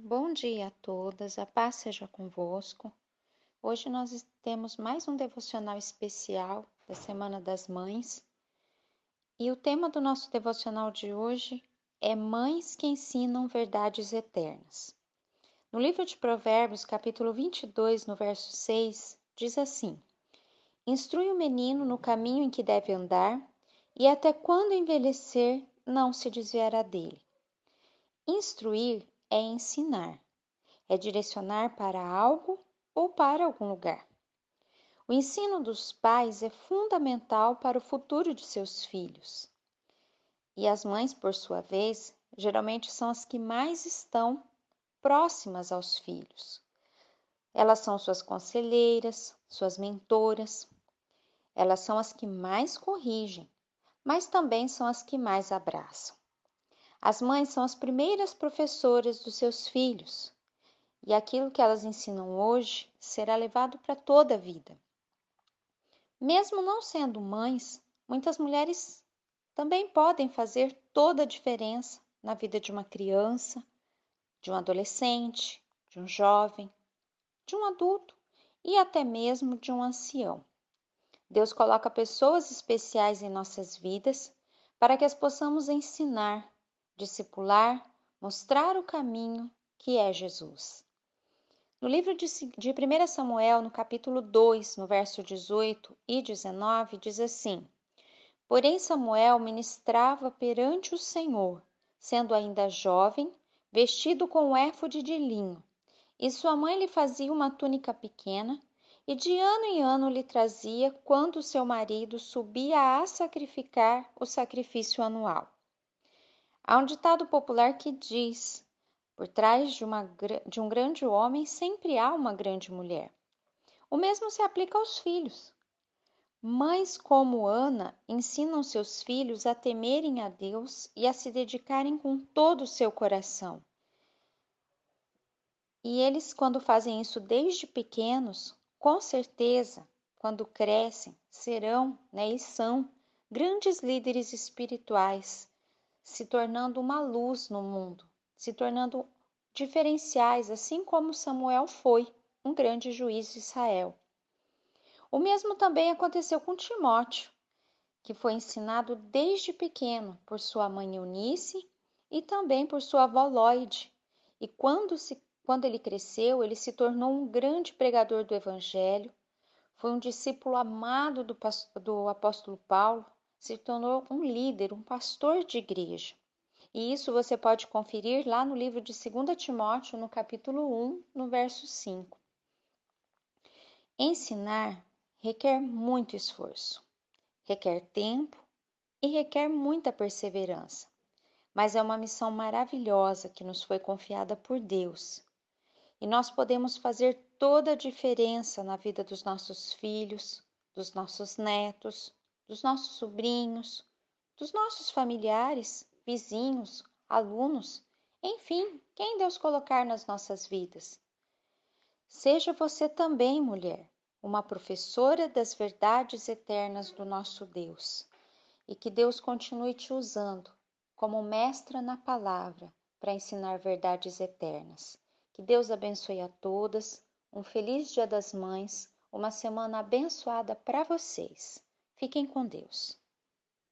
Bom dia a todas, a paz seja convosco. Hoje nós temos mais um devocional especial da Semana das Mães. E o tema do nosso devocional de hoje é Mães que ensinam verdades eternas. No livro de Provérbios, capítulo 22, no verso 6, diz assim: Instrui o menino no caminho em que deve andar, e até quando envelhecer, não se desviará dele. Instruir é ensinar, é direcionar para algo ou para algum lugar. O ensino dos pais é fundamental para o futuro de seus filhos. E as mães, por sua vez, geralmente são as que mais estão próximas aos filhos. Elas são suas conselheiras, suas mentoras. Elas são as que mais corrigem, mas também são as que mais abraçam. As mães são as primeiras professoras dos seus filhos, e aquilo que elas ensinam hoje será levado para toda a vida. Mesmo não sendo mães, muitas mulheres também podem fazer toda a diferença na vida de uma criança, de um adolescente, de um jovem, de um adulto e até mesmo de um ancião. Deus coloca pessoas especiais em nossas vidas para que as possamos ensinar discipular, mostrar o caminho que é Jesus. No livro de, de 1 Samuel, no capítulo 2, no verso 18 e 19, diz assim: Porém, Samuel ministrava perante o Senhor, sendo ainda jovem, vestido com éfode de linho, e sua mãe lhe fazia uma túnica pequena, e de ano em ano lhe trazia quando seu marido subia a sacrificar o sacrifício anual. Há um ditado popular que diz: por trás de, uma, de um grande homem sempre há uma grande mulher. O mesmo se aplica aos filhos. Mães como Ana ensinam seus filhos a temerem a Deus e a se dedicarem com todo o seu coração. E eles, quando fazem isso desde pequenos, com certeza, quando crescem, serão né, e são grandes líderes espirituais se tornando uma luz no mundo, se tornando diferenciais, assim como Samuel foi um grande juiz de Israel. O mesmo também aconteceu com Timóteo, que foi ensinado desde pequeno por sua mãe Eunice e também por sua avó Lloyd. E quando, se, quando ele cresceu, ele se tornou um grande pregador do Evangelho, foi um discípulo amado do, do apóstolo Paulo, se tornou um líder, um pastor de igreja. E isso você pode conferir lá no livro de 2 Timóteo, no capítulo 1, no verso 5. Ensinar requer muito esforço, requer tempo e requer muita perseverança, mas é uma missão maravilhosa que nos foi confiada por Deus. E nós podemos fazer toda a diferença na vida dos nossos filhos, dos nossos netos, dos nossos sobrinhos, dos nossos familiares, vizinhos, alunos, enfim, quem Deus colocar nas nossas vidas. Seja você também, mulher, uma professora das verdades eternas do nosso Deus, e que Deus continue te usando como mestra na palavra para ensinar verdades eternas. Que Deus abençoe a todas, um feliz Dia das Mães, uma semana abençoada para vocês. Fiquem com Deus.